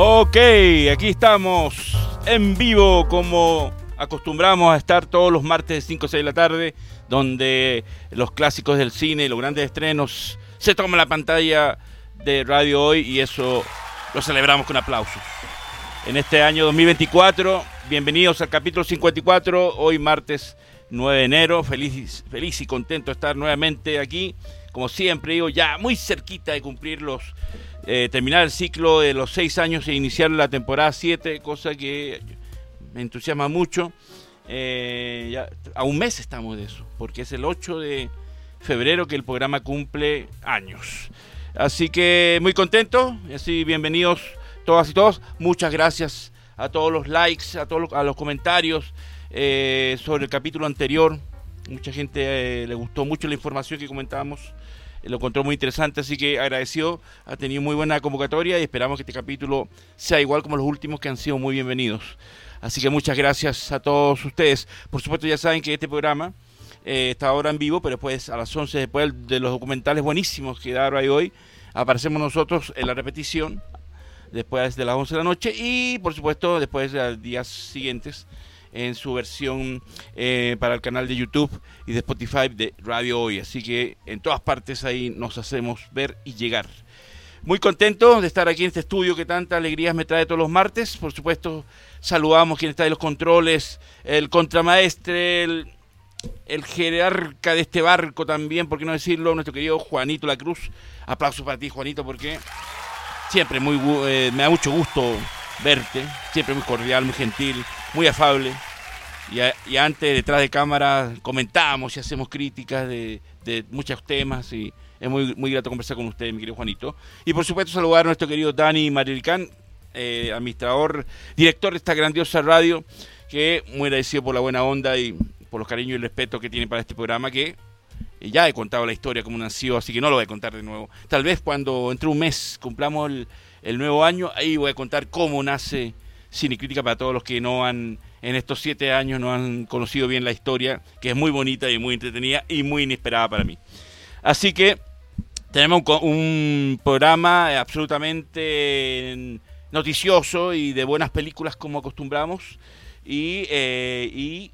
Ok, aquí estamos en vivo como acostumbramos a estar todos los martes de 5 o 6 de la tarde, donde los clásicos del cine y los grandes estrenos se toman la pantalla de Radio Hoy y eso lo celebramos con aplausos. En este año 2024, bienvenidos al capítulo 54, hoy martes 9 de enero, feliz, feliz y contento de estar nuevamente aquí, como siempre digo, ya muy cerquita de cumplir los eh, terminar el ciclo de los seis años e iniciar la temporada 7, cosa que me entusiasma mucho. Eh, a un mes estamos de eso, porque es el 8 de febrero que el programa cumple años. Así que muy contento, así bienvenidos todas y todos. Muchas gracias a todos los likes, a todos los, a los comentarios eh, sobre el capítulo anterior. Mucha gente le gustó mucho la información que comentábamos lo encontró muy interesante, así que agradecido, ha tenido muy buena convocatoria y esperamos que este capítulo sea igual como los últimos que han sido muy bienvenidos. Así que muchas gracias a todos ustedes. Por supuesto ya saben que este programa eh, está ahora en vivo, pero después a las 11, después de los documentales buenísimos que da hoy, aparecemos nosotros en la repetición, después de las 11 de la noche y por supuesto después de los días siguientes en su versión eh, para el canal de YouTube y de Spotify de Radio Hoy. Así que en todas partes ahí nos hacemos ver y llegar. Muy contento de estar aquí en este estudio que tanta alegrías me trae todos los martes. Por supuesto, saludamos quien está en los controles, el contramaestre, el, el jerarca de este barco también, por qué no decirlo, nuestro querido Juanito La Cruz. Aplausos para ti, Juanito, porque siempre muy eh, me da mucho gusto verte, siempre muy cordial, muy gentil, muy afable. Y, antes, detrás de cámara, comentamos y hacemos críticas de, muchos temas y es muy, muy grato conversar con usted, mi querido Juanito. Y por supuesto saludar a nuestro querido Dani Marilcán, eh, administrador, director de esta grandiosa radio, que muy agradecido por la buena onda y por los cariños y el respeto que tiene para este programa, que ya he contado la historia como nació, así que no lo voy a contar de nuevo. Tal vez cuando entre un mes cumplamos el, el nuevo año, ahí voy a contar cómo nace Cine Crítica para todos los que no han, en estos siete años no han conocido bien la historia, que es muy bonita y muy entretenida y muy inesperada para mí. Así que tenemos un, programa absolutamente noticioso y de buenas películas como acostumbramos y, eh,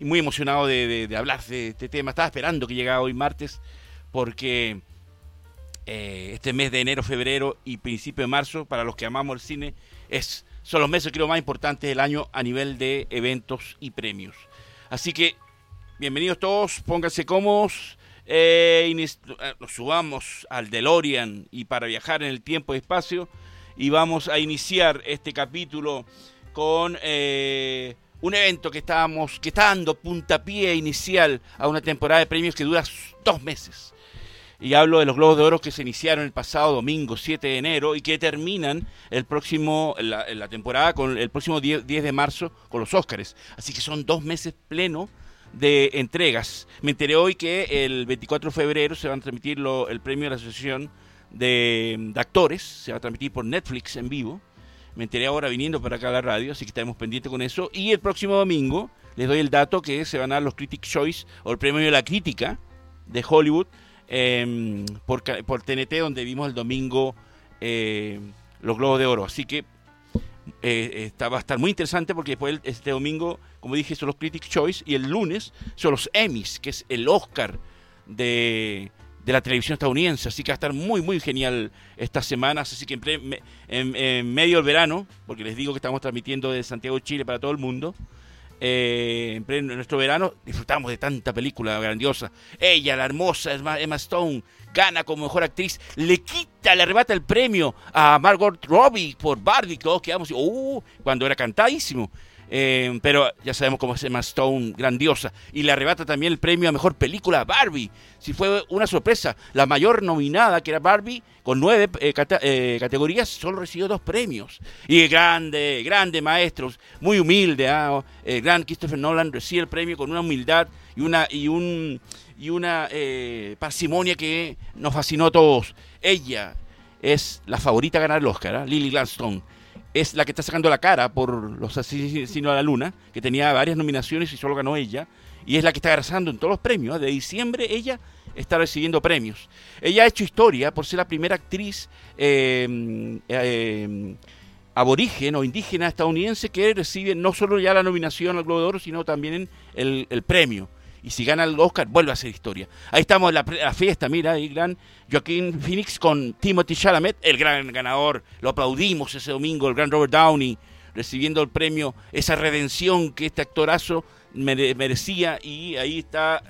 muy emocionado de, hablar de este tema. Estaba esperando que llegara hoy martes porque eh, este mes de enero, febrero y principio de marzo, para los que amamos el cine, es son los meses creo más importantes del año a nivel de eventos y premios. Así que, bienvenidos todos, pónganse cómodos, eh, eh, nos subamos al DeLorean y para viajar en el tiempo y espacio y vamos a iniciar este capítulo con eh, un evento que estábamos, que está dando puntapié inicial a una temporada de premios que dura dos meses y hablo de los Globos de Oro que se iniciaron el pasado domingo 7 de enero y que terminan el próximo, la, la temporada con el próximo 10, de marzo con los Óscares. Así que son dos meses pleno de entregas. Me enteré hoy que el 24 de febrero se va a transmitir el premio de la Asociación de, Actores, se va a transmitir por Netflix en vivo. Me enteré ahora viniendo para acá a la radio, así que estaremos pendientes con eso. Y el próximo domingo les doy el dato que se van a dar los Critics Choice o el premio de la crítica de Hollywood Em, por, TNT, donde vimos el domingo eh, los Globos de Oro. Así que eh, va a estar muy interesante porque después este domingo, como dije, son los Critics' Choice y el lunes son los Emmys, que es el Oscar de, la televisión estadounidense. Así que va a estar muy, muy genial estas semanas. Así que en, en medio del verano, porque les digo que estamos transmitiendo de Santiago, Chile para todo el mundo eh, en nuestro verano disfrutamos de tanta película grandiosa. Ella, la hermosa Emma Stone, gana como mejor actriz, le quita, le arrebata el premio a Margot Robbie por Barbie, todos quedamos, uh, cuando era cantadísimo. Eh, pero ya sabemos cómo es Emma Stone, grandiosa. Y le arrebata también el premio a mejor película Barbie. Si fue una sorpresa, la mayor nominada, que era Barbie, con nueve eh, eh, categorías, solo recibió dos premios. Y grande, grande maestro, muy humilde, ¿ah? el gran Christopher Nolan recibe el premio con una humildad y una, y un, y una parsimonia que nos fascinó a todos. Ella es la favorita a ganar el Oscar, ¿ah? Lily Gladstone es la que está sacando la cara por los asesinos a la luna, que tenía varias nominaciones y solo ganó ella, y es la que está arrasando en todos los premios. ¿eh? De diciembre ella está recibiendo premios. Ella ha hecho historia por ser la primera actriz eh, eh, aborigen o indígena estadounidense que recibe no solo ya la nominación al Globo de Oro, sino también el premio. Y si gana el Oscar, vuelve a hacer historia. Ahí estamos en la, fiesta, mira, ahí gran Joaquín Phoenix con Timothy Chalamet, el gran ganador. Lo aplaudimos ese domingo, el gran Robert Downey, recibiendo el premio, esa redención que este actorazo merecía. Y ahí está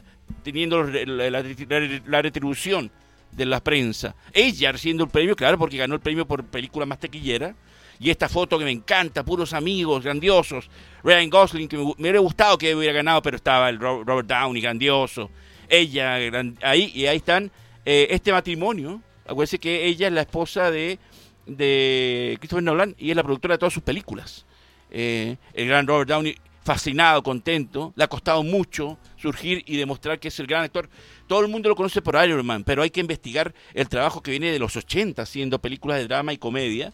teniendo la, retribución de la prensa. Ella recibiendo el premio, claro, porque ganó el premio por película más tequillera y esta foto que me encanta, puros amigos grandiosos. Ryan Gosling, que me, hubiera gustado que hubiera ganado, pero estaba el Robert Downey, grandioso. Ella, ahí, y ahí están. Eh, este matrimonio, acuérdense que ella es la esposa de, de Christopher Nolan y es la productora de todas sus películas. Eh, el gran Robert Downey, fascinado, contento, le ha costado mucho surgir y demostrar que es el gran actor. Todo el mundo lo conoce por Iron Man, pero hay que investigar el trabajo que viene de los 80 haciendo películas de drama y comedia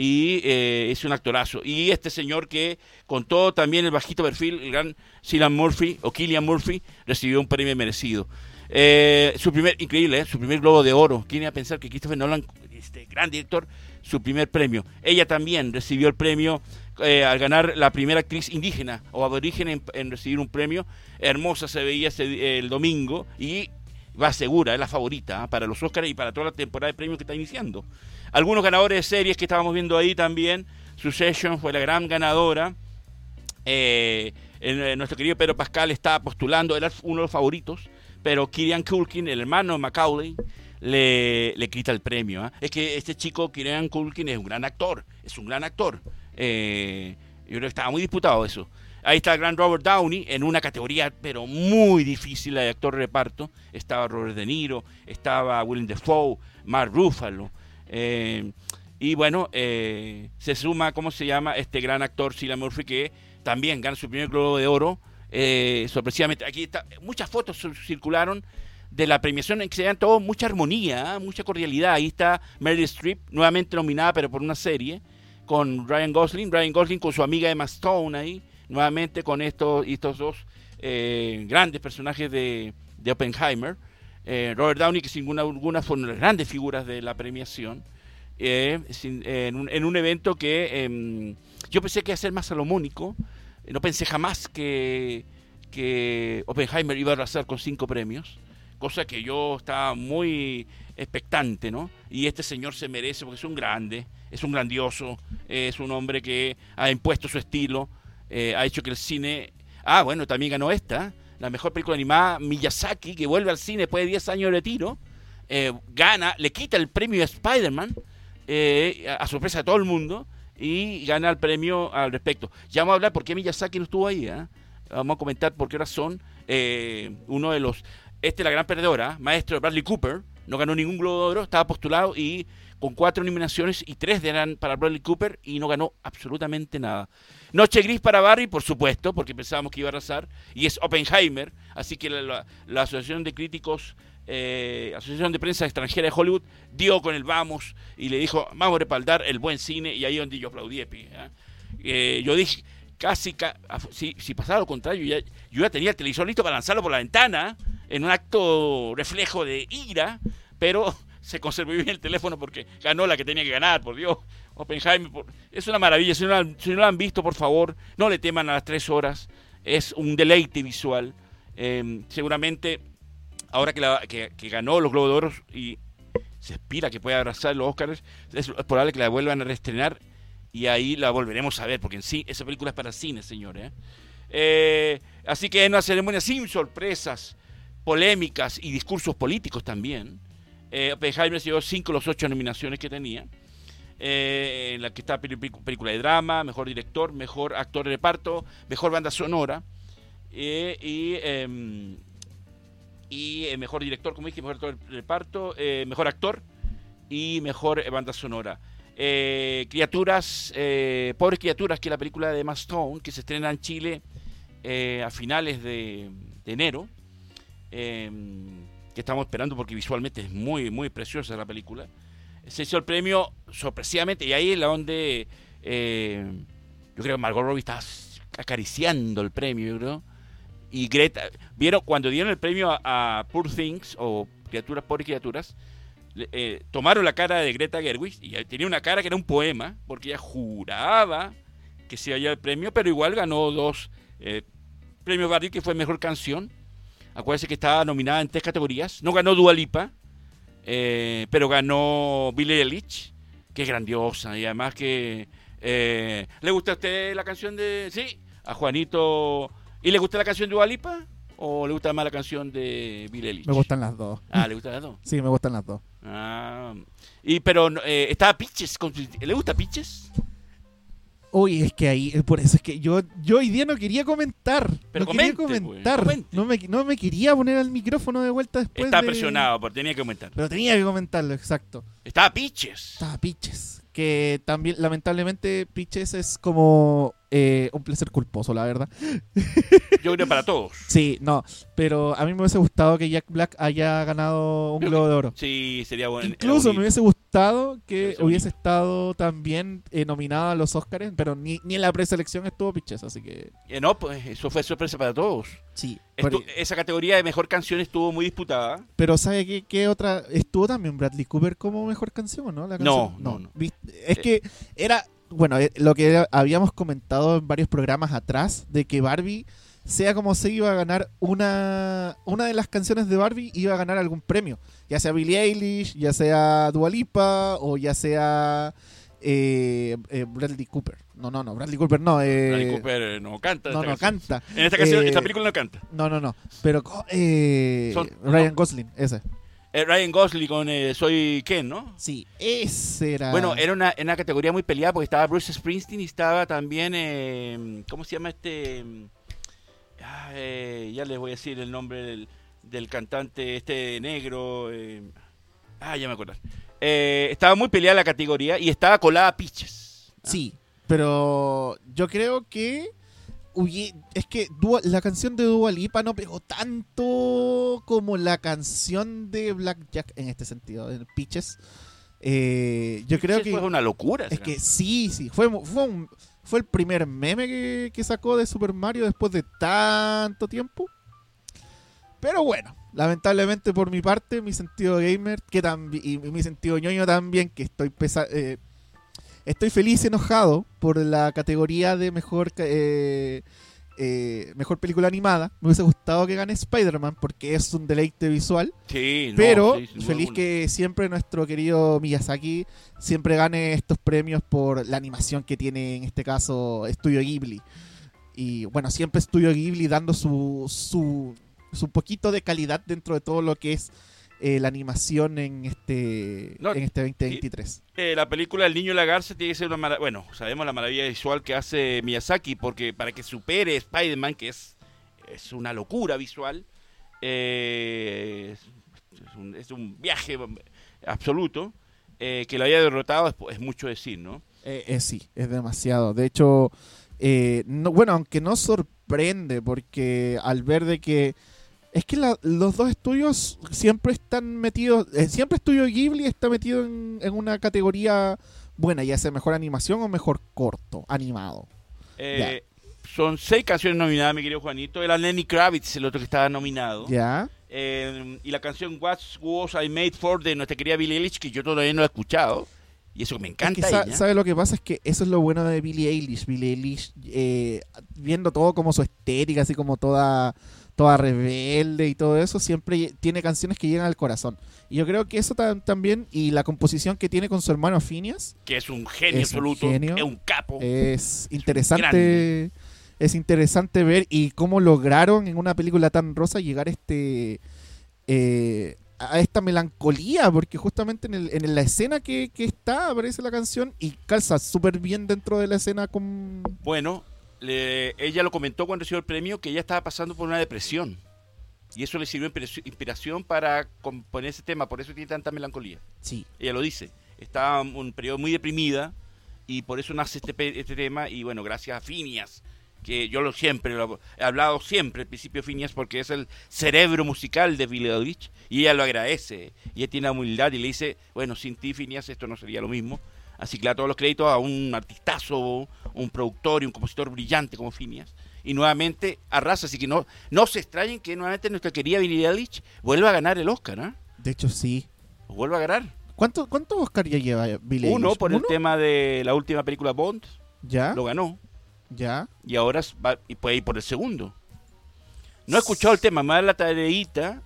y eh, es un actorazo. Y este señor que contó también el bajito perfil, el gran Cillian Murphy o Killian Murphy, recibió un premio merecido. Eh, su primer, increíble, ¿eh? su primer globo de oro. ¿Quién iba a pensar que Christopher Nolan, este gran director, su primer premio? Ella también recibió el premio al ganar la primera actriz indígena o aborigen en, recibir un premio. Hermosa se veía el domingo y va segura, es la favorita para los Oscars y para toda la temporada de premios que está iniciando. Algunos ganadores de series que estábamos viendo ahí también. Succession fue la gran ganadora. Eh, eh, nuestro querido Pedro Pascal está postulando, era uno de los favoritos, pero Kieran Culkin, el hermano de Macaulay, le, le quita el premio. ¿ah? Es que este chico, Kieran Culkin, es un gran actor, es un gran actor. Eh, yo creo que estaba muy disputado eso. Ahí está el gran Robert Downey en una categoría, pero muy difícil de actor reparto. Estaba Robert De Niro, estaba Willem Dafoe, Mark Ruffalo. Eh, y bueno, eh, se suma, ¿cómo se llama? Este gran actor, Cillian Murphy, que también gana su primer Globo de Oro. Eh, sorpresivamente, aquí está, muchas fotos circularon de la premiación en que se dan todo mucha armonía, mucha cordialidad. Ahí está Meryl Streep, nuevamente nominada, pero por una serie, con Ryan Gosling. Ryan Gosling con su amiga Emma Stone ahí, nuevamente con estos, estos dos grandes personajes de, de Oppenheimer. Eh, Robert Downey, que sin alguna fueron las grandes figuras de la premiación, eh, en, un, evento que em, yo pensé que iba a ser más salomónico, eh, no pensé jamás que, que Oppenheimer iba a arrasar con cinco premios, cosa que yo estaba muy expectante, ¿no? Y este señor se merece porque es un grande, es un grandioso, es un hombre que ha impuesto su estilo, ha hecho que el cine... Ah, bueno, también ganó esta, la mejor película animada, Miyazaki, que vuelve al cine después de 10 años de retiro, eh, gana, le quita el premio a Spider-Man, eh, a sorpresa de todo el mundo, y gana el premio al respecto. Ya vamos a hablar por qué Miyazaki no estuvo ahí, ¿eh? vamos a comentar por qué razón uno de los, este es la gran perdedora, maestro Bradley Cooper, no ganó ningún Globo de Oro, estaba postulado y con cuatro nominaciones y tres eran para Bradley Cooper y no ganó absolutamente nada. Noche gris para Barry, por supuesto, porque pensábamos que iba a arrasar, y es Oppenheimer, así que la, Asociación de Críticos, eh, Asociación de Prensa Extranjera de Hollywood, dio con el vamos y le dijo, vamos a respaldar el buen cine, y ahí donde yo aplaudí. ¿eh? Eh, yo dije, casi, si, si, pasaba lo contrario, ya, yo ya tenía el televisor listo para lanzarlo por la ventana, en un acto reflejo de ira, pero se conservó bien el teléfono porque ganó la que tenía que ganar, por Dios. Oppenheimer, es una maravilla. Si no, lo han visto, por favor, no le teman a las tres horas. Es un deleite visual. Em, seguramente, ahora que, que, ganó los Globos de Oro y se espera que pueda abrazar los Oscars, es probable que la vuelvan a reestrenar y ahí la volveremos a ver, porque en sí, esa película es para cine, señores. ¿eh? Eh, así que en una ceremonia sin sorpresas, polémicas y discursos políticos también. Eh, Oppenheimer se llevó cinco de las ocho nominaciones que tenía. Eh, en la que está película de drama, mejor director, mejor actor de reparto, mejor banda sonora eh, y, em, eh, mejor director, como dije, mejor actor de reparto, mejor actor y mejor banda sonora. criaturas, pobres criaturas, que es la película de Emma Stone, que se estrena en Chile a finales de, de enero em, que estamos esperando porque visualmente es muy, muy preciosa la película se hizo el premio sorpresivamente y ahí es la donde eh, yo creo que Margot Robbie está acariciando el premio, yo creo. Y Greta, vieron cuando dieron el premio a, a Poor Things o Criaturas Pobres Criaturas, eh, tomaron la cara de Greta Gerwig y tenía una cara que era un poema, porque ella juraba que se había el premio, pero igual ganó dos eh, premios Barbie, que fue Mejor Canción. Acuérdense que estaba nominada en tres categorías. No ganó Dua Lipa, eh, pero ganó Billie Eilish, que es grandiosa y además que... eh, ¿Le gusta a usted la canción de...? Sí, a Juanito... ¿Y le gusta la canción de Dua Lipa? ¿O le gusta más la canción de Billie Eilish? Me gustan las dos. Ah, ¿le gustan las dos? Sí, me gustan las dos. Ah, y pero eh, estaba Pitches. con- ¿Le gusta Pitches? Uy, es que ahí, eh, por eso es que yo, yo hoy día no quería comentar. Pero no quería comentar. pues, comente. no, me, no me quería poner al micrófono de vuelta después. Estaba de- presionado, pero tenía que aumentar. Pero tenía que comentarlo, exacto. Estaba Pitches. Estaba Pitches. Que también, lamentablemente, Pitches es como eh, un placer culposo, la verdad. Yo creo para todos. Sí, no. Pero a mí me hubiese gustado que Jack Black haya ganado un Globo de Oro. Sí, sería bueno. Incluso me hubiese gustado que Hubiese hubiese estado también eh, nominado a los Oscars, pero ni, ni en la preselección estuvo Pitches, así que Eh, no, pues eso fue sorpresa para todos. Sí. Estu- esa categoría de mejor canción estuvo muy disputada. Pero ¿sabe qué, qué otra? ¿Estuvo también Bradley Cooper como mejor canción no? La No, no, no. Es que era, bueno, eh, lo que habíamos comentado en varios programas atrás, de que Barbie, sea como se iba a ganar una, una de las canciones de Barbie, iba a ganar algún premio. Ya sea Billie Eilish, ya sea Dua Lipa, o ya sea eh, eh, Bradley Cooper. No, no, no, Bradley Cooper no. eh, Bradley Cooper eh, no canta. no, no canción. canta. En esta, canción, esta película no canta. No, no, no. Pero Son- Ryan no. Gosling, ese. Ryan Gosling con Soy Ken, ¿no? Sí, ese era. Bueno, era una, era una categoría muy peleada porque estaba Bruce Springsteen y estaba también, eh, ¿cómo se llama este? Ah, ya les voy a decir el nombre del, del cantante este negro. ah, ya me acuerdo. Eh, estaba muy peleada la categoría y estaba colada Pitches. ¿ah? Sí, pero yo creo que es que Dua- la canción de Dua Lipa no pegó tanto como la canción de Black Jack en este sentido, en Pitches. Eh, yo creo que fue una locura. es que sí, sí, fue fue, un- fue el primer meme que, que sacó de Super Mario después de tanto tiempo. Pero bueno, lamentablemente por mi parte, mi sentido gamer que y mi sentido ñoño también, que estoy pesa eh, estoy feliz y enojado por la categoría de mejor eh, eh, mejor película animada. Me hubiese gustado que gane Spider-Man porque es un deleite visual. Sí, no, Pero sí, feliz que siempre nuestro querido Miyazaki siempre gane estos premios por la animación que tiene en este caso Estudio Ghibli. Y bueno, siempre Estudio Ghibli dando su, su, su poquito de calidad dentro de todo lo que es eh, la animación en este, No, en este 2023. Eh, la película El Niño y la Garza tiene que ser una maravilla. Bueno, sabemos la maravilla visual que hace Miyazaki, porque para que supere Spider-Man, que es, es una locura visual, eh, es, un, es un viaje absoluto, que lo haya derrotado es, es mucho decir, ¿no? Sí, es demasiado. De hecho, no, bueno, aunque no sorprende, porque al ver de que es que la- los dos estudios siempre están metidos, eh, siempre Estudio Ghibli está metido en, en una categoría buena, ya sea mejor animación o mejor corto, animado. Eh, son seis canciones nominadas, mi querido Juanito. Era Lenny Kravitz, el otro que estaba nominado. ¿Ya? Eh, y la canción What Was I Made For de nuestra querida Billie Eilish, que yo todavía no la he escuchado. Y eso me Es encanta que ella. ¿Sabe lo que pasa? Es que eso es lo bueno de Billie Eilish. Billie Eilish, eh, viendo todo como su estética, así como toda, toda rebelde y todo eso, siempre tiene canciones que llegan al corazón. Y yo creo que eso tam- también, y la composición que tiene con su hermano Phineas, que es un genio Es un absoluto, genio. es un capo. es interesante. Es interesante ver y cómo lograron en una película tan rosa llegar a este eh, a esta melancolía, porque justamente en, el- en la escena que, que está aparece la canción y calza súper bien dentro de la escena con... Bueno, le- ella lo comentó cuando recibió el premio que ella estaba pasando por una depresión. Y eso le sirvió inspiración- para componer ese tema, por eso tiene tanta melancolía. Sí, Ella lo dice. Estaba en un periodo muy deprimida y por eso nace este, este tema. Y bueno, gracias a Phineas, que yo lo siempre lo he hablado siempre al principio Phineas porque es el cerebro musical de Eilish y ella lo agradece. Y ella tiene la humildad y le dice, bueno, sin ti Phineas esto no sería lo mismo. Así que le da todos los créditos a un artistazo, un productor y un compositor brillante como Phineas. y nuevamente arrasa. Así que no, no se extrañen que nuevamente nuestra querida Billie Eilish vuelva a ganar el Oscar, ¿ah? De hecho, sí. Vuelva a ganar. ¿Cuánto, ¿Cuántos Oscar ya lleva Billie Uno Eilish? por el tema de la última película Bond, ¿Ya? lo ganó. ¿Ya? Y ahora va, y puede ir por el segundo. No he escuchado el tema, me da la tareita.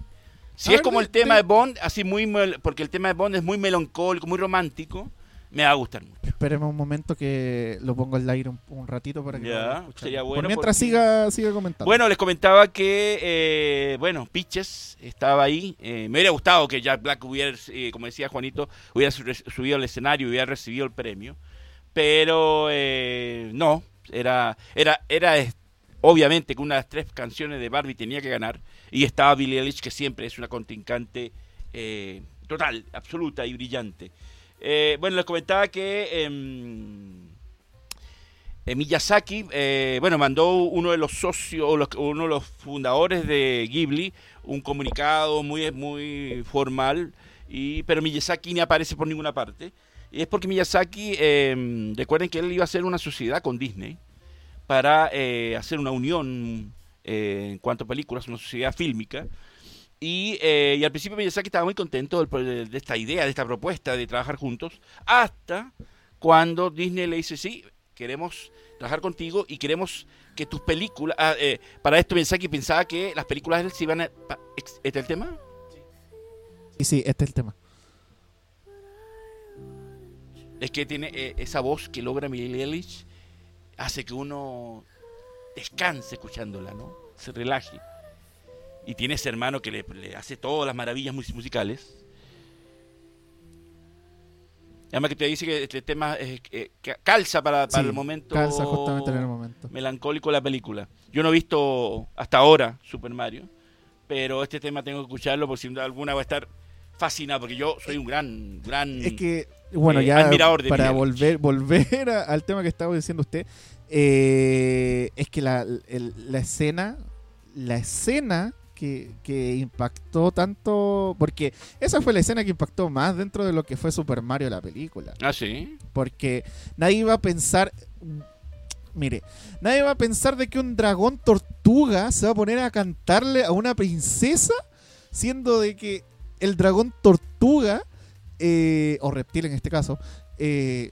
Si A es ver, como el tema de- Bond, así muy porque el tema de Bond es muy melancólico, muy romántico, me va a gustar mucho. Espéreme un momento que lo pongo al aire un, un ratito para que Ya, sería Por bueno mientras porque- siga, siga comentando. Bueno, les comentaba que, eh, bueno, Pitches estaba ahí. Eh, me hubiera gustado que Jack Black hubiera, eh, como decía Juanito, hubiera su- subido al escenario y hubiera recibido el premio. Pero eh, no, era, era, era obviamente que una de las tres canciones de Barbie tenía que ganar. Y estaba Billie Eilish, que siempre es una contrincante total, absoluta y brillante. Eh, bueno, les comentaba que... em, eh, Miyazaki, eh, bueno, mandó uno de los socios, uno de los fundadores de Ghibli, un comunicado muy, muy formal, y, pero Miyazaki ni aparece por ninguna parte. Y es porque Miyazaki, eh, recuerden que él iba a hacer una sociedad con Disney para eh, hacer una unión eh, en cuanto a películas, una sociedad fílmica. Y, eh, y al principio Miyazaki estaba muy contento de, de esta idea, de esta propuesta de trabajar juntos, hasta cuando Disney le dice, sí, queremos trabajar contigo y queremos que tus películas... ah, eh, para esto Miyazaki pensaba que las películas de él se iban a... ¿Este es el tema? Y sí, este es el tema. Es que tiene eh, esa voz que logra Billie Eilish, hace que uno descanse escuchándola, ¿no? Se relaje. Y tiene ese hermano que le, le hace todas las maravillas mus- musicales. Además que te dice que este tema eh, eh, ca- calza para, para Sí, el momento Calza justamente en el momento. melancólico de la película. Yo no he visto hasta ahora Super Mario, pero este tema tengo que escucharlo porque sin duda alguna voy a estar fascinado porque yo soy un gran, gran... Es que, bueno, eh, ya admirador de para volver volver a- al tema que estaba diciendo usted, eh, es que la, el- la escena, la escena que, que impactó tanto, porque esa fue la escena que impactó más dentro de lo que fue Super Mario la película, Ah, sí. porque nadie iba a pensar, mire, nadie va a pensar de que un dragón tortuga se va a poner a cantarle a una princesa, siendo de que el dragón tortuga, eh, o reptil en este caso, eh,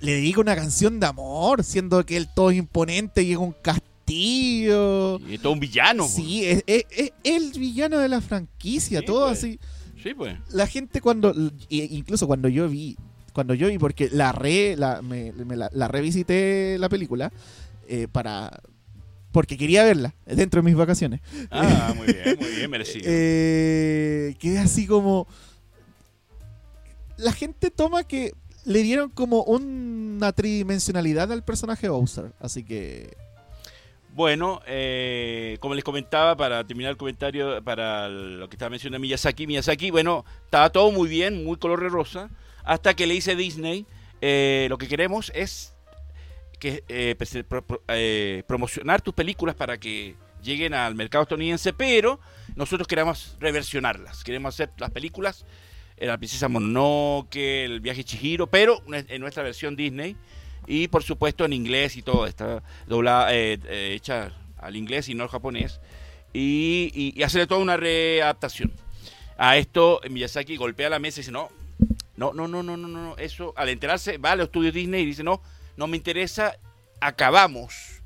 le dedica una canción de amor, siendo que él todo es imponente y es un castillo. Y todo un villano. pues. Sí, es, es- es el villano de la franquicia, Sí, todo pues. así. Sí, pues. La gente cuando, i- incluso cuando yo vi, cuando yo vi, porque la re, la, me, me la, la revisité la película, eh, para, porque quería verla dentro de mis vacaciones. Ah, muy bien, muy bien, merecido. Eh, quedé así como. La gente toma que le dieron como una tridimensionalidad al personaje Bowser. Así que. Bueno, eh, como les comentaba, para terminar el comentario, para lo que estaba mencionando Miyazaki, Miyazaki, bueno, estaba todo muy bien, muy color de rosa, hasta que le dice Disney, eh, lo que queremos es que eh, pues, pro- eh, promocionar tus películas para que lleguen al mercado estadounidense, pero nosotros queremos reversionarlas, queremos hacer las películas, eh, la princesa Mononoke, el viaje Chihiro, pero en nuestra versión Disney, y por supuesto en inglés y todo, está doblada, eh, eh, hecha al inglés y no al japonés, y, y, y hacerle toda una readaptación. A esto Miyazaki golpea la mesa y dice, no, no, no, no, no, no, no, eso, al enterarse, va a los estudios Disney y dice, no, no me interesa, acabamos,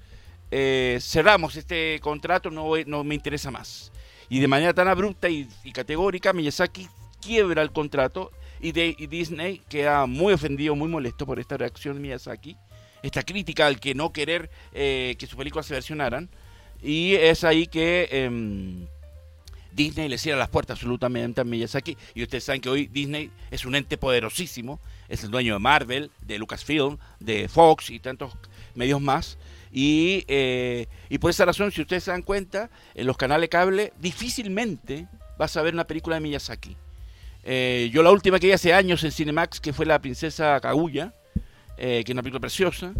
eh, cerramos este contrato, no, no me interesa más. Y de manera tan abrupta y, y categórica, Miyazaki quiebra el contrato y, Disney queda muy ofendido, muy molesto por esta reacción de Miyazaki, esta crítica al que no querer eh, que sus películas se versionaran. Y es ahí que em, Disney le cierra las puertas absolutamente a Miyazaki. Y ustedes saben que hoy Disney es un ente poderosísimo, es el dueño de Marvel, de Lucasfilm, de Fox y tantos medios más. Y, eh, y por esa razón, si ustedes se dan cuenta, en los canales cable difícilmente vas a ver una película de Miyazaki. Eh, yo la última que vi hace años en Cinemax, que fue La Princesa Kaguya, eh, que es una película preciosa,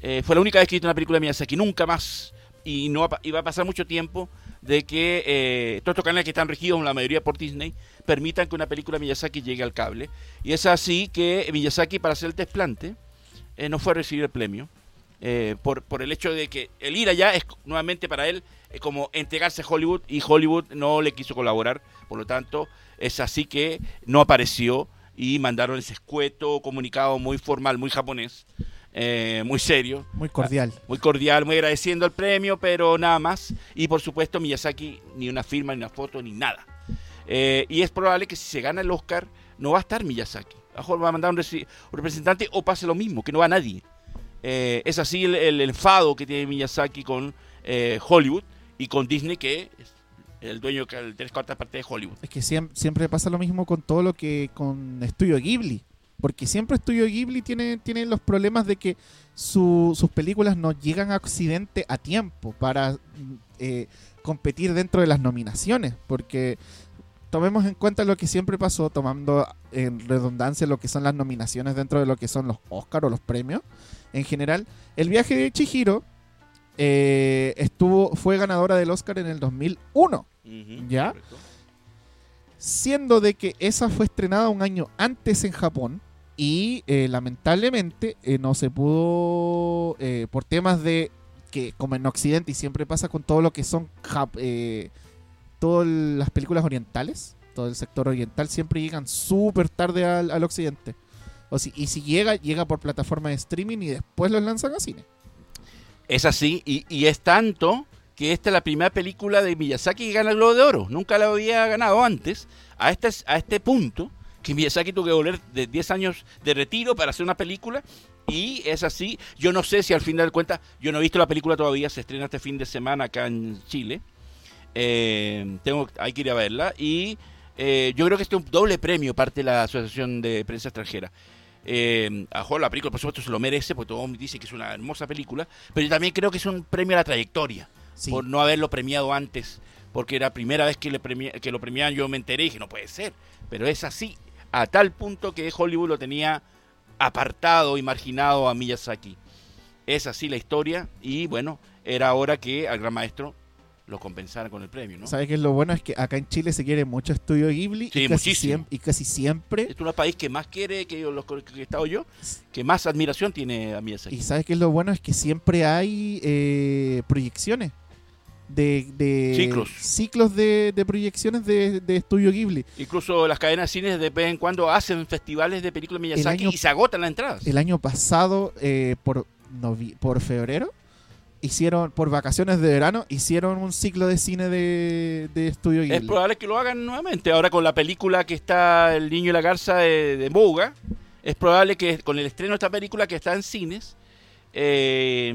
eh, fue la única vez que he visto una película de Miyazaki, nunca más. Y, no y va a pasar mucho tiempo de que todos estos canales que están regidos, la mayoría por Disney, permitan que una película de Miyazaki llegue al cable. Y es así que Miyazaki, para hacer el desplante, no fue a recibir el premio. por, el hecho de que el ir allá es nuevamente para él como entregarse a Hollywood y Hollywood no le quiso colaborar, por lo tanto es así que no apareció y mandaron ese escueto comunicado muy formal, muy japonés, eh, muy serio. Muy cordial. Muy cordial, muy agradeciendo el premio, pero nada más. Y por supuesto Miyazaki ni una firma, ni una foto, ni nada. Eh, y es probable que si se gana el Oscar no va a estar Miyazaki. A mejor va a mandar un, representante o pase lo mismo, que no va nadie. Eh, es así el, el enfado que tiene Miyazaki con Hollywood y con Disney, que el dueño que el tres cuartas partes de Hollywood. Es que siem- siempre pasa lo mismo con todo lo que con Estudio Ghibli. Porque siempre Estudio Ghibli tiene, tiene los problemas de que su- sus películas no llegan a Occidente a tiempo para mm, eh, competir dentro de las nominaciones. Porque tomemos en cuenta lo que siempre pasó, tomando en redundancia lo que son las nominaciones dentro de lo que son los Oscar o los premios en general. El viaje de Chihiro eh, estuvo, fue ganadora del Oscar en el 2001 ¿Ya? correcto. siendo de que esa fue estrenada un año antes en Japón y eh, lamentablemente eh, no se pudo eh, por temas de que como en Occidente y siempre pasa con todo lo que son todas las películas orientales todo el sector oriental siempre llegan súper tarde al, al Occidente o si, y si llega llega por plataforma de streaming y después los lanzan a cine Es así, y, y es tanto que esta es la primera película de Miyazaki que gana el Globo de Oro. Nunca la había ganado antes, a este, a este punto, que Miyazaki tuvo que volver de 10 años de retiro para hacer una película. Y es así, yo no sé si al final de cuentas, yo no he visto la película todavía, se estrena este fin de semana acá en Chile. Eh, tengo, hay que ir a verla. Y eh, yo creo que este es un doble premio parte de la Asociación de Prensa Extranjera. Eh, a Jorge la película, por supuesto, se lo merece, porque todo dice que es una hermosa película, pero yo también creo que es un premio a la trayectoria, por no haberlo premiado antes, porque era la primera vez que, le premia- que lo premiaban, yo me enteré y dije, no puede ser, pero es así, a tal punto que Hollywood lo tenía apartado y marginado a Miyazaki. Es así la historia, y bueno, era hora que al gran maestro lo compensara con el premio, ¿no? ¿Sabes qué es lo bueno? Es que acá en Chile se quiere mucho Estudio Ghibli Sí, y, casi muchísimo. siem- y casi siempre Es un país que más quiere que yo, los que he estado yo, que más admiración tiene a Miyazaki. Y sabes qué es lo bueno es que siempre hay eh, proyecciones de, de Ciclos. ciclos de, de proyecciones de, de Estudio Ghibli. Incluso las cadenas de cines de vez en cuando hacen festivales de películas de Miyazaki año- y se agotan las entradas. El año pasado, eh, por, novi- por febrero, hicieron, por vacaciones de verano, hicieron un ciclo de cine de, de Estudio Es probable que lo hagan nuevamente. Ahora con la película que está El niño y la garza de, de Boga, es probable que con el estreno de esta película que está en cines, eh,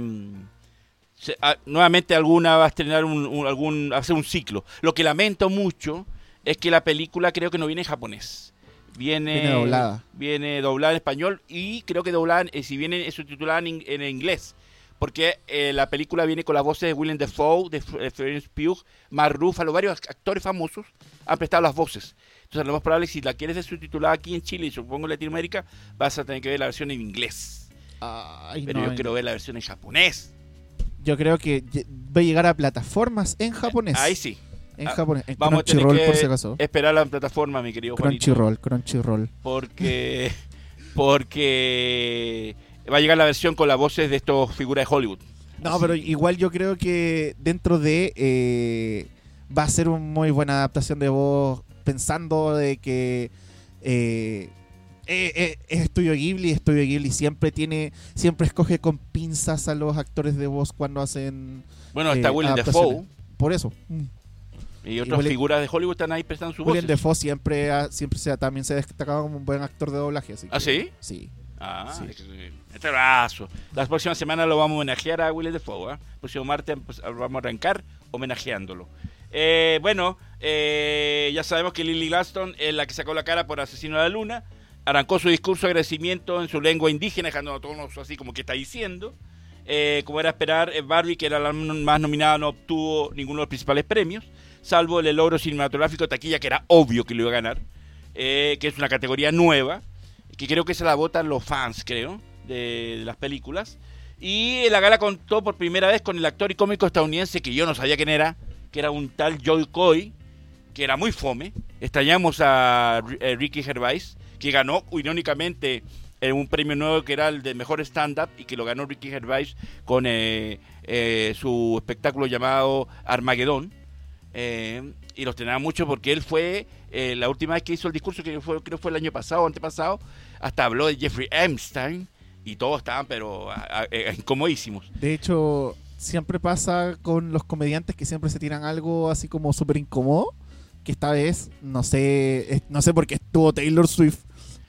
se- a- nuevamente alguna va a estrenar un, un- algún, va a hacer un ciclo. Lo que lamento mucho es que la película creo que no viene en japonés. Viene, Viene doblada. Viene doblada en español y creo que doblada, eh, si viene subtitulada en inglés. Porque eh, la película viene con las voces de Willem Dafoe, de F- eh, Florence Pugh, Mark Ruffalo, varios ac- actores famosos han prestado las voces. Entonces, lo más probable es que si la quieres de subtitulada aquí en Chile y supongo en Latinoamérica, vas a tener que ver la versión en inglés. Ay, Pero no, yo quiero ver la versión en japonés. yo creo que va a llegar a plataformas en japonés. Ahí sí. En Ah, japonés. En Vamos a tener Crunchyroll, por si que acaso. esperar la plataforma, mi querido Juanito. Crunchyroll, Crunchyroll. Porque, porque va a llegar la versión con las voces de estos figuras de Hollywood. No, pero igual yo creo que dentro de eh, va a ser una muy buena adaptación de voz, pensando de que eh, eh, eh, es Estudio Ghibli, Estudio Ghibli siempre tiene, siempre escoge con pinzas a los actores de voz cuando hacen, Bueno, está Eh, Willem. Dafoe por eso. mm. y otras Willem- figuras de Hollywood están ahí prestando su voz. William Defoe siempre, ha- siempre se ha- también se ha destacado como un buen actor de doblaje. Así ¿Ah, que- sí? Sí. Ah, Sí. este brazo. La próxima semana lo vamos a homenajear a Willem Dafoe. ¿ah? El próximo martes pues, vamos a arrancar homenajeándolo. Eh, bueno, eh, ya sabemos que Lily Glaston es la que sacó la cara por Asesino de la Luna. Arrancó su discurso de agradecimiento en su lengua indígena, dejando a todos así como que está diciendo. Eh, como era esperar, eh, Barbie, que era la más nominada, no obtuvo ninguno de los principales premios, salvo el logro cinematográfico de taquilla, que era obvio que lo iba a ganar, eh, que es una categoría nueva, que creo que se la votan los fans, creo, de, las películas. Y la gala contó por primera vez con el actor y cómico estadounidense que yo no sabía quién era, que era un tal Joy Coy, que era muy fome. Extrañamos a eh, Ricky Gervais, que ganó irónicamente en un premio nuevo que era el de mejor stand-up y que lo ganó Ricky Gervais con eh, eh, su espectáculo llamado Armagedón. Eh, y los tenía mucho porque él fue, eh, la última vez que hizo el discurso, que fue, creo fue el año pasado o antepasado, hasta habló de Jeffrey Epstein y todos estaban, pero eh, incomodísimos. De hecho, siempre pasa con los comediantes que siempre se tiran algo así como súper incómodo. Que esta vez, no sé, no sé por qué estuvo Taylor Swift.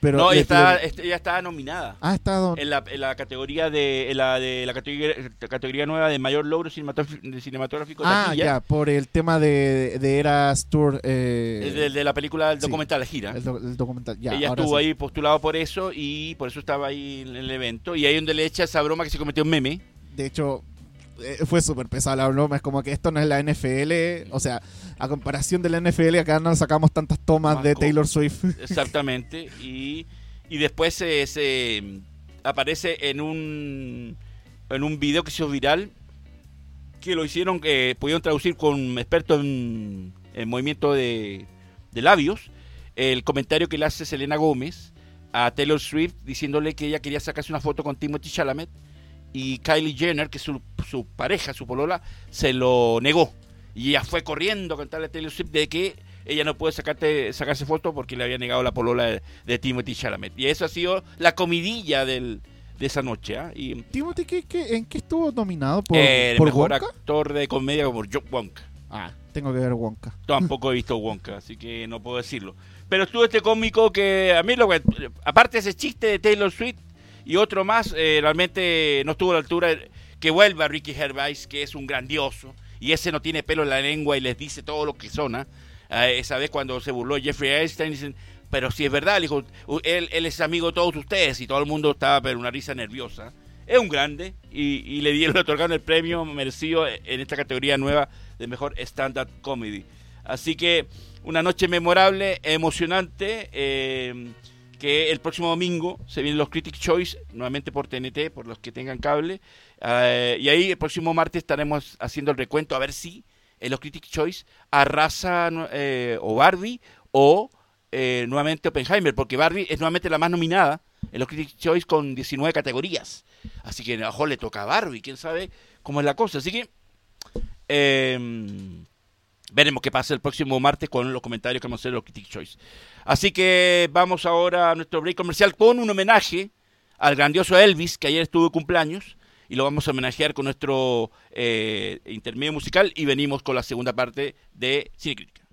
Pero no, ella estaba, ella estaba nominada. Ah, don- En la, en la categoría de en la de la categoría, categoría nueva de mayor logro cinematográfico, Ah, taquilla, ya, por el tema de, de Eras Tour. eh, de, de la película del sí. documental La Gira. el, do- el documental. Ya, Ella estuvo sí. ahí postulado por eso y por eso estaba ahí en el evento. Y ahí donde le echa esa broma que se cometió un meme. De hecho, fue súper pesada la broma. Es como que esto no es la NFL. O sea, a comparación de la NFL, acá no sacamos tantas tomas de. Taylor Swift. Exactamente. y, y después se, se aparece en un en un video que se hizo viral que lo hicieron, que pudieron traducir con expertos en, en movimiento de, de labios, el comentario que le hace Selena Gómez a Taylor Swift diciéndole que ella quería sacarse una foto con Timothy Chalamet y Kylie Jenner, que es su, su pareja, su polola, se lo negó. Y ella fue corriendo a contarle a Taylor Swift de que ella no puede sacarte, sacarse foto porque le había negado la polola de, de Timothy Chalamet. Y eso ha sido la comidilla del, de esa noche. ¿ah? Y Timothy, ¿qué, qué, en qué estuvo nominado? ¿Por, el por mejor Wonka? actor de comedia como Joe Wonka. Ah, tengo que ver Wonka. Tampoco he visto Wonka, así que no puedo decirlo. Pero estuvo este cómico que a mí, lo que, aparte ese chiste de Taylor Swift y otro más, eh, realmente no estuvo a la altura. Que vuelva Ricky Gervais, que es un grandioso, y ese no tiene pelo en la lengua y les dice todo lo que sona. Eh, esa vez cuando se burló Jeffrey Einstein, dicen, pero si es verdad, dijo, "U- él, él es amigo de todos ustedes, y todo el mundo estaba, pero una risa nerviosa. Es un grande, y, y le dieron, le otorgaron el premio merecido en esta categoría nueva de mejor stand-up comedy. Así que una noche memorable, emocionante, eh, que el próximo domingo se vienen los Critic Choice, nuevamente por TNT, por los que tengan cable. Eh, y ahí el próximo martes estaremos haciendo el recuento a ver si en los Critic Choice arrasa eh, o Barbie o eh, nuevamente Oppenheimer, porque Barbie es nuevamente la más nominada en los Critic Choice con 19 categorías. Así que a lo le toca a Barbie, quién sabe cómo es la cosa. Así que eh, veremos qué pasa el próximo martes con los comentarios que vamos a hacer los Critic Choice. Así que vamos ahora a nuestro break comercial con un homenaje al grandioso Elvis, que ayer estuvo de cumpleaños, y lo vamos a homenajear con nuestro eh, intermedio musical y venimos con la segunda parte de Cine Crítica.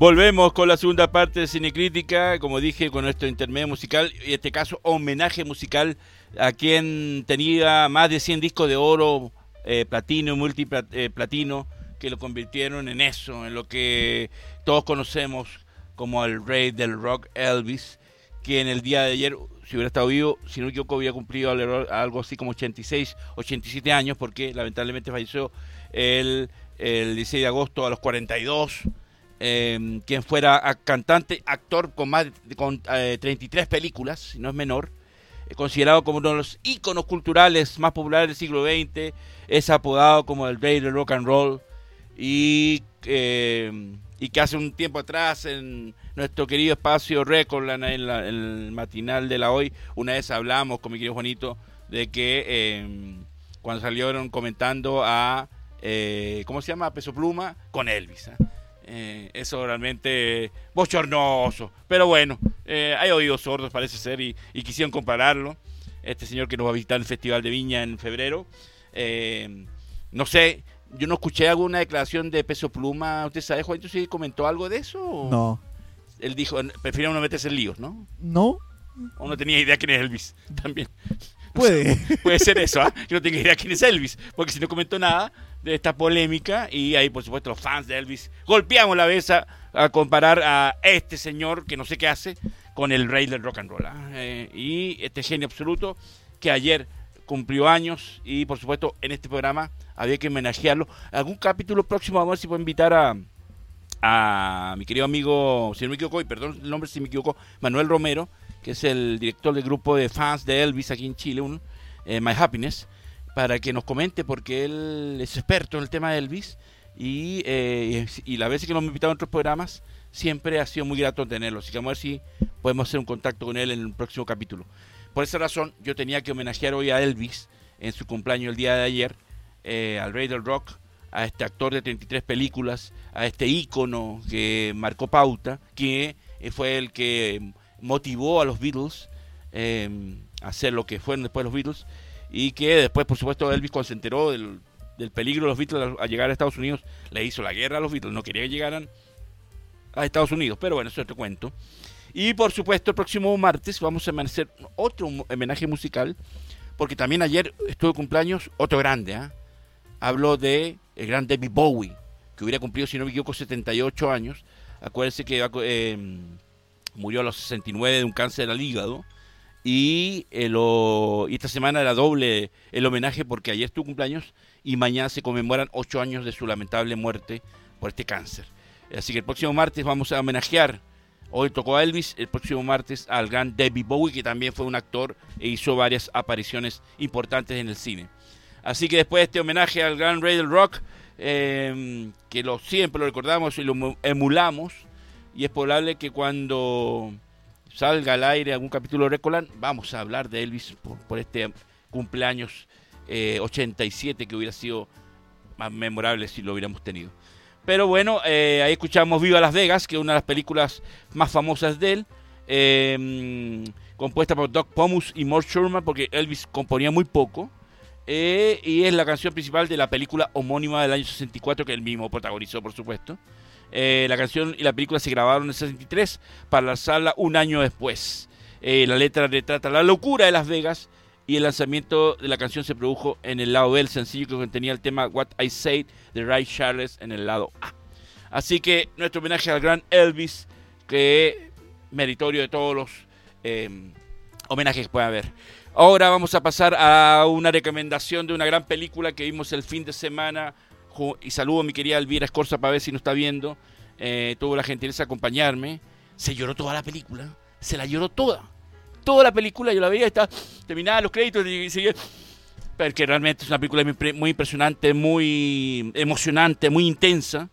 Volvemos con la segunda parte de Cinecrítica, como dije, con nuestro intermedio musical, y en este caso homenaje musical a quien tenía más de 100 discos de oro, eh, platino, multiplatino, que lo convirtieron en eso, en lo que todos conocemos como el rey del rock Elvis, que en el día de ayer, si hubiera estado vivo, si no equivoco, había cumplido algo así como 86, 87 años, porque lamentablemente falleció el, el 16 de agosto a los 42 eh, quien fuera cantante, actor con más con, eh, 33 películas, si no es menor, eh, considerado como uno de los íconos culturales más populares del siglo XX, es apodado como el rey del rock and roll y, eh, que hace un tiempo atrás en nuestro querido espacio Recordland, en, el matinal de la hoy, una vez hablamos con mi querido Juanito de que eh, cuando salieron comentando a, eh, ¿cómo se llama? Peso Pluma, con Elvis. Eh, eso realmente bochornoso. Pero bueno, eh, hay oídos sordos parece ser y, y quisieron compararlo. Este señor que nos va a visitar el Festival de Viña en febrero. Eh, no sé, yo no escuché alguna declaración de Peso Pluma. ¿Usted sabe, Juanito, si comentó algo de eso? o No. Él dijo, prefiero no meterse en líos, ¿no? No, O no tenía idea quién es Elvis. También. puede. Puede ser eso, ¿ah? Yo no tengo idea quién es Elvis, porque si no comentó nada de esta polémica y ahí, por supuesto, los fans de Elvis golpeamos la cabeza a comparar a este señor que no sé qué hace con el rey del rock and roll. ¿ah? Eh, y este genio absoluto que ayer cumplió años y, por supuesto, en este programa había que homenajearlo. Algún capítulo próximo, vamos a ver si puedo invitar a, a mi querido amigo, si no me equivoco, y perdón el nombre si me equivoco, Manuel Romero, que es el director del grupo de fans de Elvis aquí en Chile, un, eh, My Happiness, para que nos comente, porque él es experto en el tema de Elvis, Y, eh, y las veces que nos han invitado a otros programas, siempre ha sido muy grato tenerlo. Así que vamos a ver si podemos hacer un contacto con él en el próximo capítulo. Por esa razón, yo tenía que homenajear hoy a Elvis en su cumpleaños el día de ayer, eh, al rey del rock, a este actor de 33 películas, a este ícono que marcó pauta, que eh, fue el que motivó a los Beatles eh, a hacer lo que fueron después los Beatles y que después, por supuesto, Elvis cuando se enteró del, peligro de los Beatles a llegar a Estados Unidos, le hizo la guerra a los Beatles, no quería que llegaran a Estados Unidos, pero bueno, eso es otro cuento. Y por supuesto, el próximo martes vamos a hacer otro homenaje musical, porque también ayer estuvo cumpleaños otro grande, ¿ah? Habló de el gran David Bowie, que hubiera cumplido, si no me equivoco, 78 años. Acuérdense que eh, murió a los 69 de un cáncer al hígado. Y, eh, y esta semana era doble el homenaje porque ayer es tu cumpleaños y mañana se conmemoran 8 años de su lamentable muerte por este cáncer. Así que el próximo martes vamos a homenajear. Hoy tocó a Elvis, el próximo martes al gran David Bowie, que también fue un actor e hizo varias apariciones importantes en el cine. Así que después de este homenaje al gran rey del rock, eh, que lo, siempre lo recordamos y lo emulamos, y es probable que cuando salga al aire algún capítulo de Recolan, vamos a hablar de Elvis por, este cumpleaños 87 eh, que hubiera sido más memorable si lo hubiéramos tenido. Pero bueno, eh, ahí escuchamos Viva Las Vegas, que es una de las películas más famosas de él, em, compuesta por Doc Pomus y Mort Sherman, porque Elvis componía muy poco. Eh, y es la canción principal de la película homónima del año 64 que él mismo protagonizó, por supuesto. Eh, la canción y la película se grabaron en el 63 para lanzarla un año después. la letra retrata la locura de Las Vegas y el lanzamiento de la canción se produjo en el lado B del sencillo que contenía el tema What I Say de Ray Charles en el lado A. Así que nuestro homenaje al gran Elvis, que meritorio de todos los em, homenajes que pueda haber. Ahora vamos a pasar a una recomendación de una gran película que vimos el fin de semana. Y saludo a mi querida Elvira Escorza para ver si nos está viendo. Eh, tuvo la gentileza de acompañarme. Se lloró toda la película. Se la lloró toda toda la película, yo la veía, está terminada los créditos y seguía. Porque realmente es una película muy impresionante, muy emocionante, muy intensa.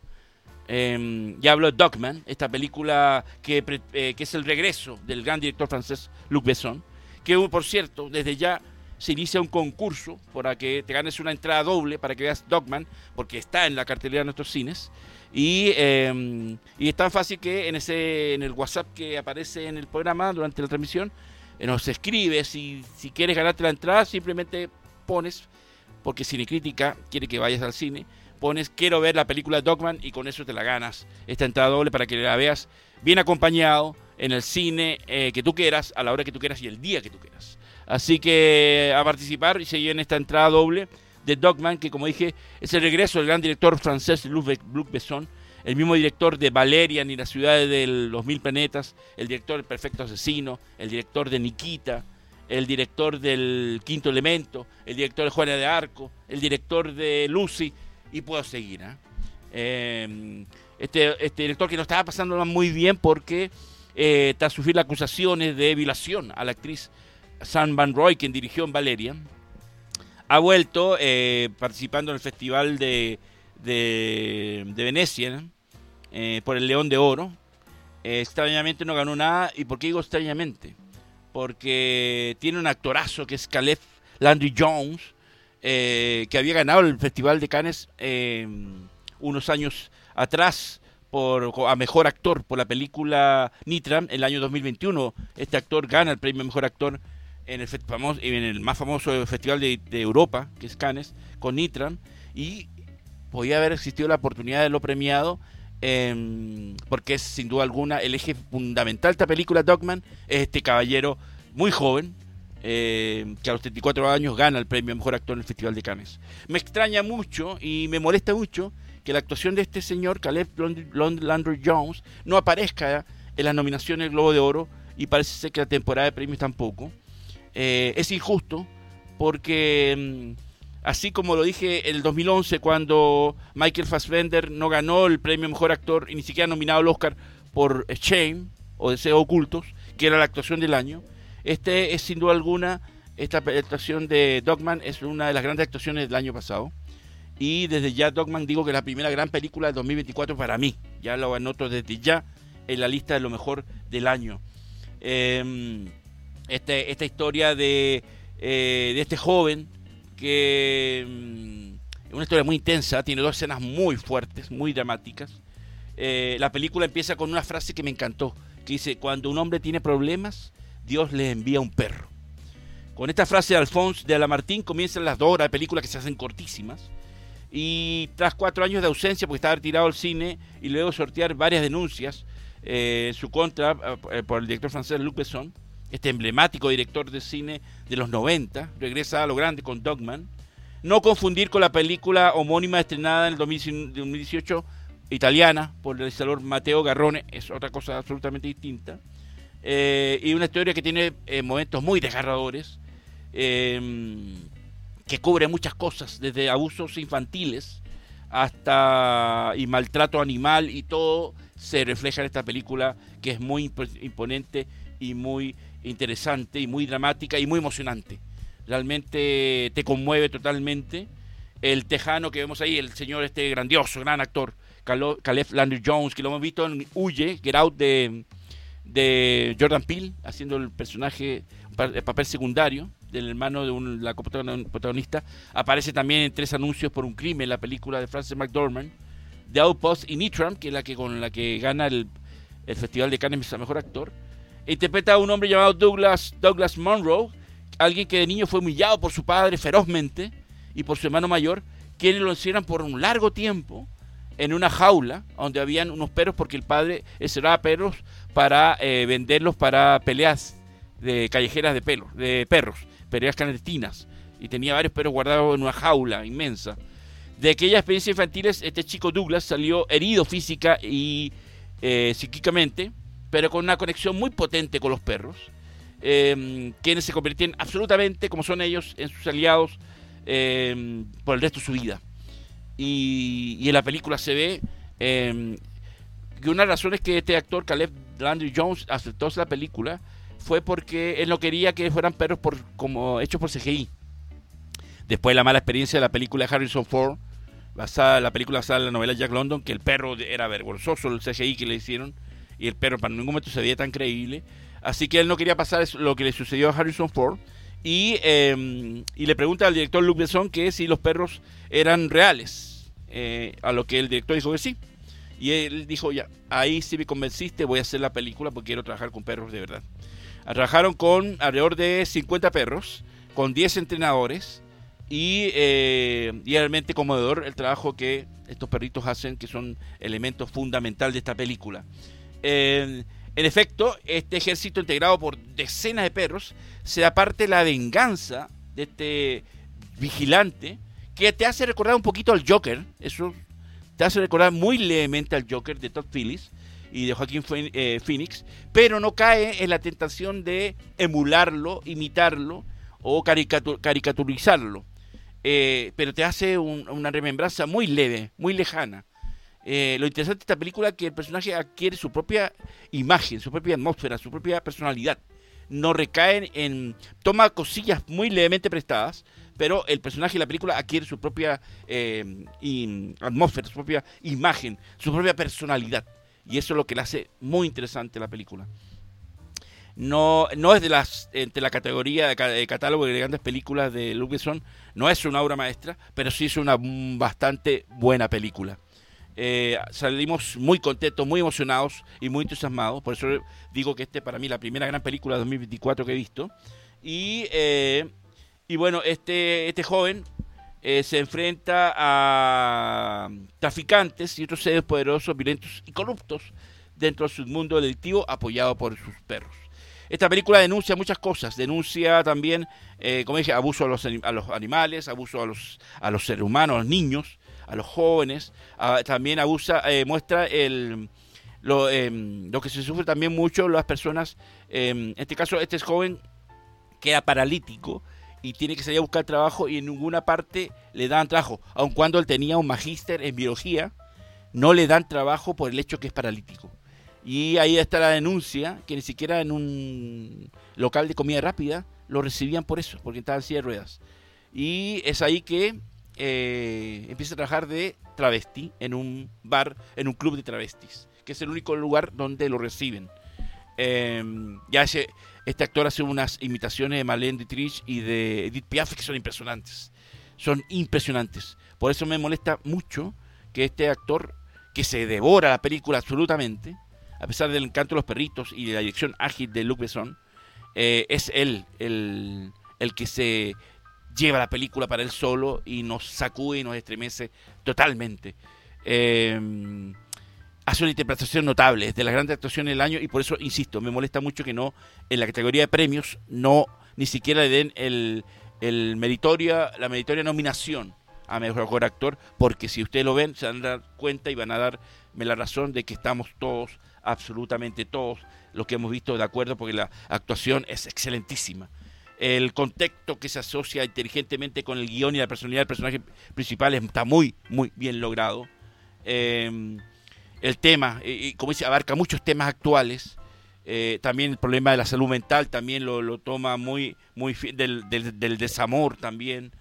Eh, ya hablo de Dogman, esta película que, eh, que, es el regreso del gran director francés Luc Besson, que por cierto, desde ya se inicia un concurso para que te ganes una entrada doble para que veas Dogman, porque está en la cartelera de nuestros cines. Y, em, y es tan fácil que en, ese, en el WhatsApp que aparece en el programa durante la transmisión, nos escribes y si quieres ganarte la entrada simplemente pones, porque Cine Crítica quiere que vayas al cine, pones quiero ver la película Dogman y con eso te la ganas, esta entrada doble para que la veas bien acompañado en el cine eh, que tú quieras, a la hora que tú quieras y el día que tú quieras. Así que a participar y seguir en esta entrada doble de Dogman, que como dije es el regreso del gran director francés Luc Besson, el mismo director de Valerian y las ciudades de los mil planetas, el director del Perfecto Asesino, el director de Nikita, el director del Quinto Elemento, el director de Juana de Arco, el director de Lucy, y puedo seguir. ¿ah? Em, este, este, director que no estaba pasando muy bien porque eh, tras sufrir acusaciones de violación a la actriz Sam Van Roy, quien dirigió en Valerian, ha vuelto eh, participando en el Festival de, de, Venecia, eh, por el León de Oro. Eh, extrañamente no ganó nada. ¿Y por qué digo extrañamente? Porque tiene un actorazo que es Caleb Landry Jones, que había ganado el Festival de Cannes unos años atrás por, a Mejor Actor por la película Nitram el año 2021. Este actor gana el premio Mejor Actor en el, famoso, en el más famoso festival de, Europa, que es Cannes, con Nitram. Y podía haber existido la oportunidad de lo premiado Em, porque es sin duda alguna el eje fundamental de esta película, Dogman, es este caballero muy joven, em, que a los 34 años gana el premio a Mejor Actor en el Festival de Cannes. Me extraña mucho y me molesta mucho que la actuación de este señor, Caleb Landry Jones, no aparezca en las nominaciones Globo de Oro y parece ser que la temporada de premios tampoco. Eh, es injusto porque em, Así como lo dije en el 2011 cuando Michael Fassbender no ganó el premio Mejor Actor y ni siquiera nominado al Oscar por Shame o Deseos Ocultos, que era la actuación del año. Este es sin duda alguna, esta actuación de Dogman es una de las grandes actuaciones del año pasado. Y desde ya Dogman digo que es la primera gran película de 2024 para mí. Ya lo anoto desde ya en la lista de lo mejor del año. Em, esta historia de, eh, de este joven que es mm, una historia muy intensa, tiene dos escenas muy fuertes, muy dramáticas. Eh, la película empieza con una frase que me encantó, que dice, cuando un hombre tiene problemas, Dios le envía un perro. Con esta frase de Alphonse de Lamartine comienzan las dos horas de película que se hacen cortísimas. Y tras cuatro años de ausencia, porque estaba retirado del cine, y luego sortear varias denuncias eh, en su contra eh, por el director francés Luc Besson, este emblemático director de cine de los 90, regresa a lo grande con Dogman. No confundir con la película homónima estrenada en el 2018 italiana por el realizador Matteo Garrone, es otra cosa absolutamente distinta. Eh, y una historia que tiene momentos muy desgarradores, que cubre muchas cosas, desde abusos infantiles hasta y maltrato animal y todo se refleja en esta película que es muy imponente y muy interesante y muy dramática y muy emocionante. Realmente te conmueve totalmente. El tejano que vemos ahí, el señor este grandioso, gran actor, Caleb Landry Jones, que lo hemos visto en Huye, Get Out de, de Jordan Peele, haciendo el personaje, el papel secundario del hermano de un, la protagonista, aparece también en tres anuncios por un crimen, la película de Francis McDormand, The Outpost y Nitram, que es la que con la que gana el, el Festival de Cannes a Mejor Actor. Interpreta a un hombre llamado Douglas, Douglas Monroe, alguien que de niño fue humillado por su padre ferozmente y por su hermano mayor, quienes lo encierran por un largo tiempo en una jaula donde habían unos perros porque el padre encerraba perros para eh, venderlos para peleas de callejeras de, pelos, de perros peleas clandestinas y tenía varios perros guardados en una jaula inmensa. De aquellas experiencias infantiles, este chico Douglas salió herido física y eh, psíquicamente, pero con una conexión muy potente con los perros, em, quienes se convirtieron absolutamente, como son ellos, en sus aliados em, por el resto de su vida. Y, en la película se ve que una razón es que este actor, Caleb Landry Jones, aceptó la película fue porque él no quería que fueran perros por, como hechos por CGI. Después de la mala experiencia de la película de Harrison Ford, basada, la película basada en la novela Jack London, que el perro era vergonzoso el CGI que le hicieron, y el perro para ningún momento se veía tan creíble. Así que él no quería pasar lo que le sucedió a Harrison Ford. Y, em, y le pregunta al director Luc Besson que si los perros eran reales. Eh, a lo que el director dijo que sí. Y él dijo, ya, ahí sí me convenciste, voy a hacer la película porque quiero trabajar con perros de verdad. Trabajaron con alrededor de 50 perros, con 10 entrenadores y, eh, y, realmente conmovedor el trabajo que estos perritos hacen, que son elementos fundamentales de esta película. En efecto, este ejército integrado por decenas de perros se da parte de la venganza de este vigilante que te hace recordar un poquito al Joker, eso te hace recordar muy levemente al Joker de Todd Phillips, y de Joaquín eh, Phoenix, pero no cae en la tentación de emularlo, imitarlo o caricaturizarlo. Eh, pero te hace una remembranza muy leve, muy lejana. Eh, lo interesante de esta película es que el personaje adquiere su propia imagen, su propia atmósfera, su propia personalidad. No recaen en. toma cosillas muy levemente prestadas, pero el personaje de la película adquiere su propia atmósfera, su propia imagen, su propia personalidad. Y eso es lo que le hace muy interesante la película. No, no es de las entre la categoría de, catálogo de grandes películas de Luc no es una obra maestra, pero sí es una bastante buena película. Eh, salimos muy contentos, muy emocionados y muy entusiasmados. Por eso digo que este para mí la primera gran película de 2024 que he visto. Y, eh, y bueno, este, este joven eh, se enfrenta a traficantes y otros seres poderosos, violentos y corruptos dentro de su mundo delictivo apoyado por sus perros. Esta película denuncia muchas cosas, denuncia también, eh, como dije, abuso a los, a los, animales, abuso a los, a los seres humanos, a los niños, a los jóvenes, también abusa, eh, muestra el, lo, em, lo, que se sufre también mucho las personas, em, en este caso este es joven queda paralítico, y tiene que salir a buscar trabajo y en ninguna parte le dan trabajo. Aun cuando él tenía un magíster en biología, no le dan trabajo por el hecho que es paralítico. Y ahí está la denuncia, que ni siquiera en un local de comida rápida lo recibían por eso, porque estaba en silla de ruedas. Y es ahí que eh, empieza a trabajar de travesti en un bar, en un club de travestis, que es el único lugar donde lo reciben. Em, ya este actor hace unas imitaciones de Marlene Dietrich y de Edith Piaf que son impresionantes. Son impresionantes. Por eso me molesta mucho que este actor, que se devora la película absolutamente, a pesar del encanto de los perritos y de la dirección ágil de Luc Besson, eh, es él el, el que se lleva la película para él solo y nos sacude y nos estremece totalmente. Eh, hace una interpretación notable, es de las grandes actuaciones del año y por eso, insisto, me molesta mucho que no, en la categoría de premios, no ni siquiera le den el, el meritoria, la meritoria nominación a mejor actor, porque si ustedes lo ven, se van a dar cuenta y van a darme la razón de que estamos todos, absolutamente todos, los que hemos visto de acuerdo, porque la actuación es excelentísima el contexto que se asocia inteligentemente con el guion y la personalidad del personaje principal está muy, muy bien logrado. Em, el tema, como dice, abarca muchos temas actuales. Eh, también el problema de la salud mental también lo, toma muy, muy del, del, desamor también.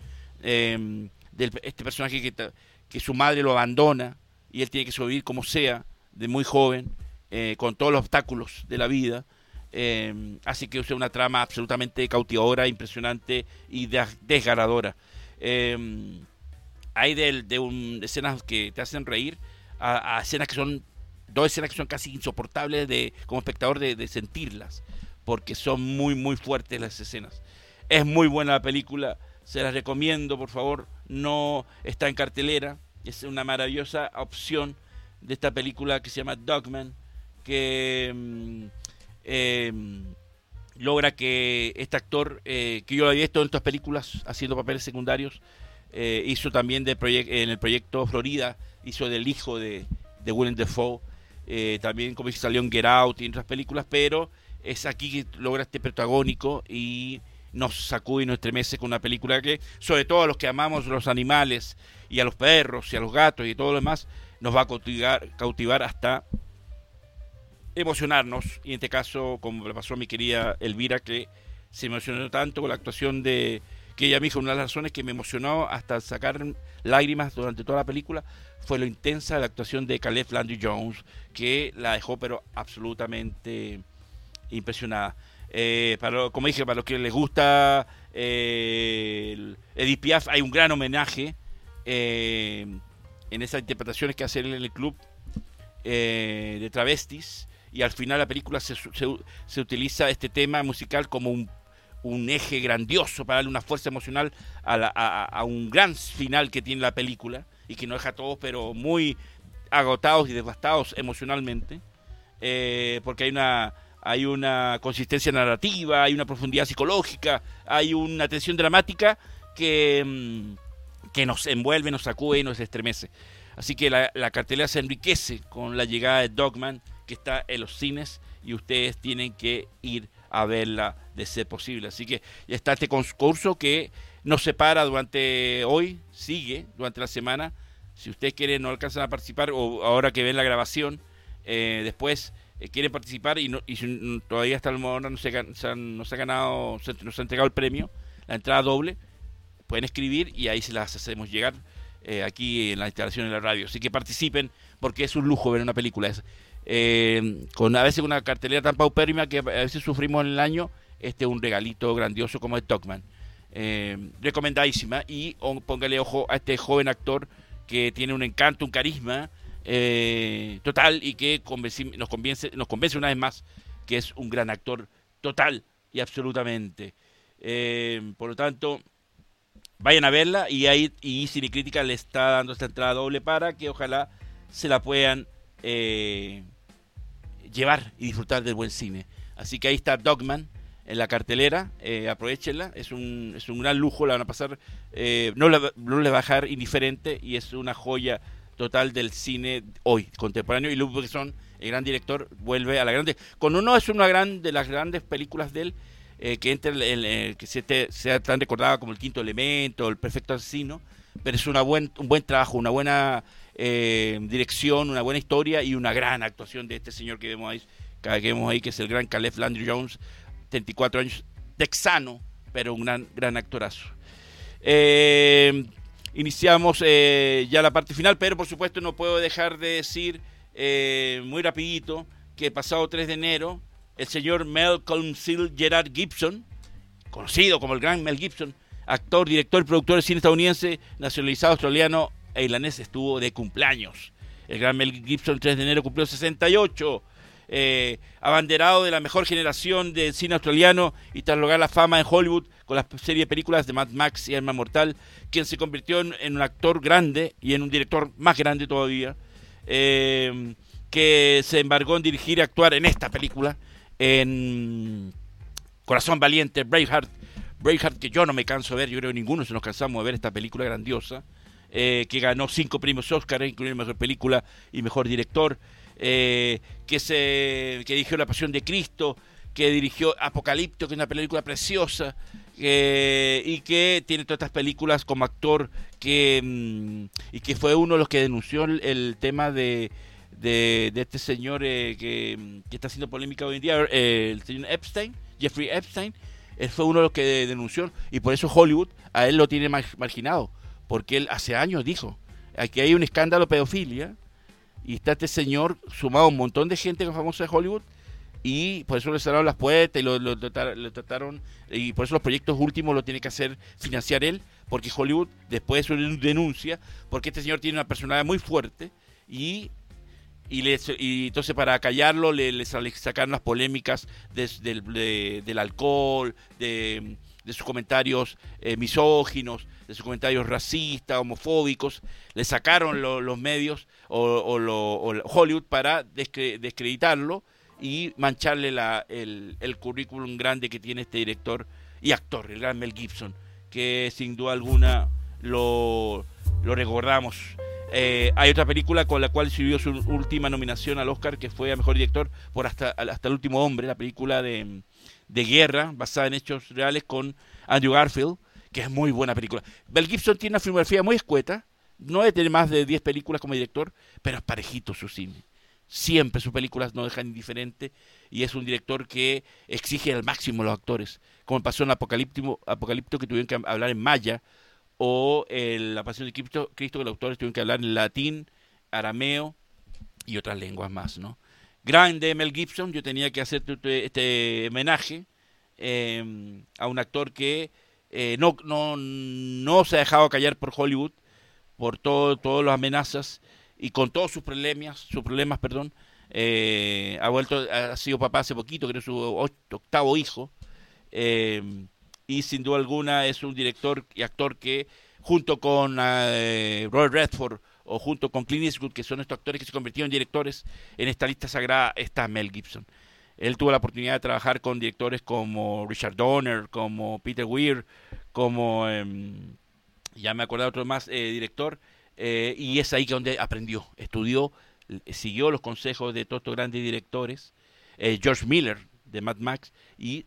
Em, de este personaje que, que su madre lo abandona y él tiene que sobrevivir como sea, de muy joven, eh, con todos los obstáculos de la vida. Eh, así que es una trama absolutamente cautivadora, impresionante y desgarradora. Eh, hay de, de, escenas que te hacen reír a, escenas que son dos escenas que son casi insoportables de como espectador de, sentirlas porque son muy muy fuertes las escenas es muy buena la película se las recomiendo por favor no está en cartelera es una maravillosa opción de esta película que se llama Dogman que mm, eh, logra que este actor, eh, que yo había visto en otras películas haciendo papeles secundarios, eh, hizo también de en el proyecto Florida, hizo del hijo de, de Willem Dafoe, eh, también como dice salió en Get Out y en otras películas, pero es aquí que logra este protagónico y nos sacude y nos estremece con una película que, sobre todo a los que amamos los animales y a los perros y a los gatos y todo lo demás, nos va a cautivar hasta emocionarnos, y en este caso, como le pasó a mi querida Elvira, que se emocionó tanto con la actuación de, que ella me dijo, una de las razones que me emocionó hasta sacar lágrimas durante toda la película fue lo intensa de la actuación de Caleb Landry Jones, que la dejó pero absolutamente impresionada. Eh, para, como dije, para los que les gusta eh, Edith Piaf, hay un gran homenaje eh, en esas interpretaciones que hace él en el club eh, de travestis y al final la película se, se, utiliza este tema musical como un, un, eje grandioso para darle una fuerza emocional a, a, un gran final que tiene la película y que nos deja a todos pero muy agotados y devastados emocionalmente eh, porque hay una hay una consistencia narrativa, hay una profundidad psicológica, hay una tensión dramática que, mm, que nos envuelve, nos sacude y nos estremece. Así que la, la cartelera se enriquece con la llegada de Dogman que está en los cines y ustedes tienen que ir a verla de ser posible. Así que ya está este concurso que nos separa durante hoy, sigue durante la semana. Si ustedes quieren, no alcanzan a participar o ahora que ven la grabación, eh, después eh, quieren participar y, no, y todavía hasta el momento no se, no se ha ganado, no se ha entregado el premio, la entrada doble, pueden escribir y ahí se las hacemos llegar eh, aquí en la instalación de la radio. Así que participen porque es un lujo ver una película. Eh, con a veces una cartelera tan paupérrima que a veces sufrimos en el año, este un regalito grandioso como es Talkman. Eh, recomendadísima y póngale ojo a este joven actor que tiene un encanto, un carisma eh, total y que nos, convence, nos convence una vez más que es un gran actor total y absolutamente. por lo tanto, vayan a verla y ahí y le está dando esta entrada doble para que ojalá se la puedan llevar y disfrutar del buen cine. Así que ahí está Dogman en la cartelera, eh, aprovechenla, es un, es un gran lujo, la van a pasar, eh, no, le, no va a dejar indiferente y es una joya total del cine hoy, contemporáneo. Y Luc Besson, el gran director, vuelve a la grande. Con uno es una gran, de las grandes películas de él, eh, que entre el, que sea tan recordada como el quinto elemento, el perfecto asesino, pero es una buen, un buen trabajo, una buena eh, dirección, una buena historia y una gran actuación de este señor que vemos ahí, que vemos ahí que es el gran Caleb Landry Jones, 34 años, texano, pero un gran, gran actorazo. Eh, iniciamos eh, ya la parte final, pero por supuesto no puedo dejar de decir muy rapidito que pasado 3 de enero el señor Malcolm Seal Gerard Gibson, conocido como el gran Mel Gibson, actor, director y productor de cine estadounidense, nacionalizado australiano e irlandés, estuvo de cumpleaños. El gran Mel Gibson 3 de enero cumplió 68 eh, abanderado de la mejor generación del cine australiano y tras lograr la fama en Hollywood con la serie de películas de Mad Max y Arma Mortal, quien se convirtió en, un actor grande y en un director más grande todavía, eh, que se embargó en dirigir y actuar en esta película, en Corazón Valiente, Braveheart, Braveheart que yo no me canso de ver, yo creo que ninguno se nos cansamos de ver esta película grandiosa, eh, que ganó cinco premios Oscar, incluyendo mejor película y mejor director. Eh, que, se, que dirigió La Pasión de Cristo, que dirigió Apocalipto, que es una película preciosa, y que tiene todas estas películas como actor, que, mm, y que fue uno de los que denunció el, tema de, de, este señor eh, que, está haciendo polémica hoy en día, eh, el señor Epstein, Jeffrey Epstein, él fue uno de los que denunció, y por eso Hollywood a él lo tiene marginado, porque él hace años dijo, aquí hay un escándalo de pedofilia, y está este señor sumado a un montón de gente famosa de Hollywood y por eso le cerraron las puertas y lo, trataron, y por eso los proyectos últimos lo tiene que hacer financiar él, porque Hollywood después de su denuncia, porque este señor tiene una personalidad muy fuerte y y, le, y entonces para callarlo le, sacaron las polémicas del alcohol, de, de sus comentarios eh, misóginos, de sus comentarios racistas, homofóbicos, le sacaron los medios o, Hollywood para descreditarlo y mancharle el, currículum grande que tiene este director y actor, el gran Mel Gibson, que sin duda alguna lo, lo recordamos. Eh, hay otra película con la cual sirvió su última nominación al Oscar, que fue a Mejor Director por Hasta, hasta el Último Hombre, la película de de guerra basada en hechos reales con Andrew Garfield, que es muy buena película. Mel Gibson tiene una filmografía muy escueta, no debe tener más de 10 películas como director, pero es parejito su cine. Siempre sus películas no dejan indiferente y es un director que exige al máximo a los actores, como pasó en Apocalipto, Apocalipto que tuvieron que hablar en maya o en La Pasión de Cristo, Cristo que los autores tuvieron que hablar en latín, arameo y otras lenguas más, ¿no? grande Mel Gibson, yo tenía que hacer este homenaje em, a un actor que eh, no, no, no se ha dejado callar por Hollywood, por todo, todas las amenazas y con todos sus problemas, sus problemas, perdón, eh, ha vuelto, ha sido papá hace poquito, creo su octavo hijo, em, y sin duda alguna es un director y actor que junto con eh, Robert Redford o junto con Clint Eastwood, que son estos actores que se convirtieron en directores, en esta lista sagrada está Mel Gibson. Él tuvo la oportunidad de trabajar con directores como Richard Donner, como Peter Weir, como, em, ya me acordé otro más, eh, director, eh, y es ahí que donde aprendió, estudió, siguió los consejos de todos estos grandes directores, eh, George Miller de Mad Max, y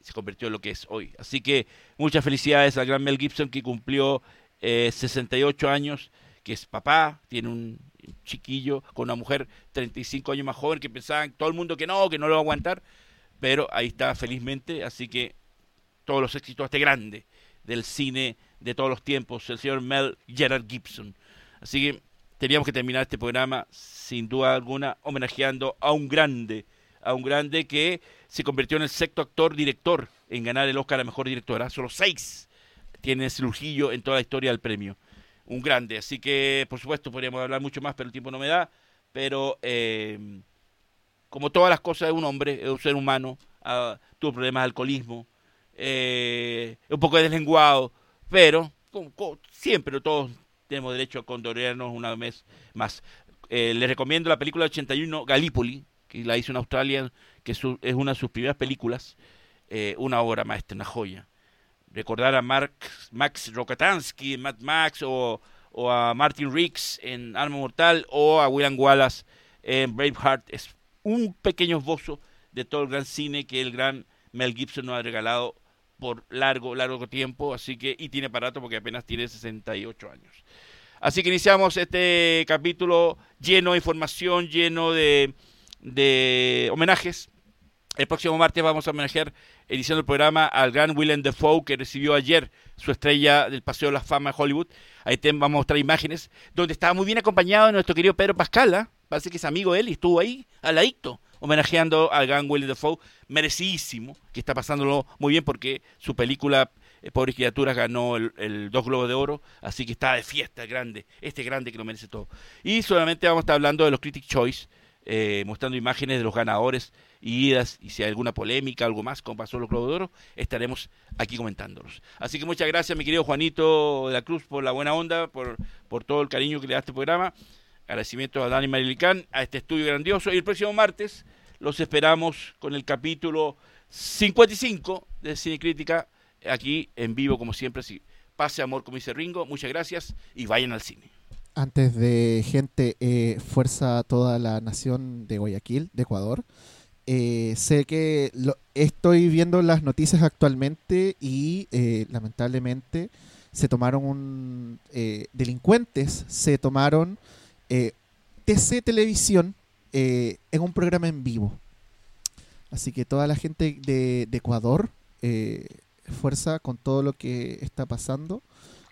se convirtió en lo que es hoy. Así que muchas felicidades al gran Mel Gibson que cumplió 68 años que es papá, tiene un chiquillo con una mujer 35 años más joven que pensaban todo el mundo que no, que no lo va a aguantar, pero ahí está felizmente, así que todos los éxitos a este grande del cine de todos los tiempos, el señor Mel Gerard Gibson. Así que teníamos que terminar este programa sin duda alguna homenajeando a un grande, a un grande que se convirtió en el sexto actor director en ganar el Oscar a Mejor Directora, solo seis tiene ese lujillo en toda la historia del premio un grande. Así que, por supuesto, podríamos hablar mucho más, pero el tiempo no me da. Pero, eh, como todas las cosas de un hombre, es un ser humano, uh, tuvo problemas de alcoholismo, eh, un poco deslenguado, pero siempre todos tenemos derecho a condolearnos una vez más. Eh, les recomiendo la película 81 Gallipoli, que la hizo en Australia, que es, una de sus primeras películas, eh, una obra maestra, una joya recordar a Max Rokatansky Mad Max o, a Martin Riggs en Arma Mortal o a William Wallace en Braveheart es un pequeño esbozo de todo el gran cine que el gran Mel Gibson nos ha regalado por largo, largo tiempo, así que, y tiene aparato porque apenas tiene 68 años. Así que iniciamos este capítulo lleno de información, lleno de, de homenajes El próximo martes vamos a homenajear, iniciando el programa, al gran Willem Dafoe, que recibió ayer su estrella del Paseo de la Fama de Hollywood. Ahí te vamos a mostrar imágenes, donde estaba muy bien acompañado nuestro querido Pedro Pascala. ¿ah? Parece que es amigo él y estuvo ahí, al ladito, homenajeando al gran Willem Dafoe, merecidísimo, que está pasándolo muy bien porque su película eh, Pobres Criaturas ganó el, dos Globos de Oro, así que está de fiesta grande, este grande que lo merece todo. Y solamente vamos a estar hablando de los Critic Choice, eh, mostrando imágenes de los ganadores idas, y si hay alguna polémica, algo más, como pasó los Globos estaremos aquí comentándolos. Así que muchas gracias, mi querido Juanito de la Cruz, por la buena onda, por, por todo el cariño que le da a este programa. Agradecimiento a Dani Marilicán, a este estudio grandioso. Y el próximo martes los esperamos con el capítulo 55 de Cine Crítica, aquí en vivo, como siempre. Así, pase amor, como dice Ringo. Muchas gracias y vayan al cine. Antes de gente, eh, fuerza a toda la nación de Guayaquil, de Ecuador. Eh, sé que lo, estoy viendo las noticias actualmente y eh, lamentablemente se tomaron un eh, delincuentes se tomaron eh, TC Televisión eh, en un programa en vivo. Así que toda la gente de, de Ecuador eh, fuerza con todo lo que está pasando.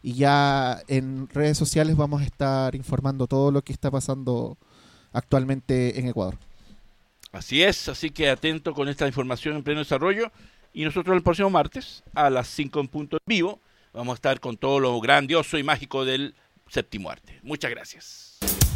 Y ya en redes sociales vamos a estar informando todo lo que está pasando actualmente en Ecuador Así es, así que atento con esta información en pleno desarrollo. Y nosotros el próximo martes, a las 5 en punto en vivo, vamos a estar con todo lo grandioso y mágico del séptimo arte. Muchas gracias.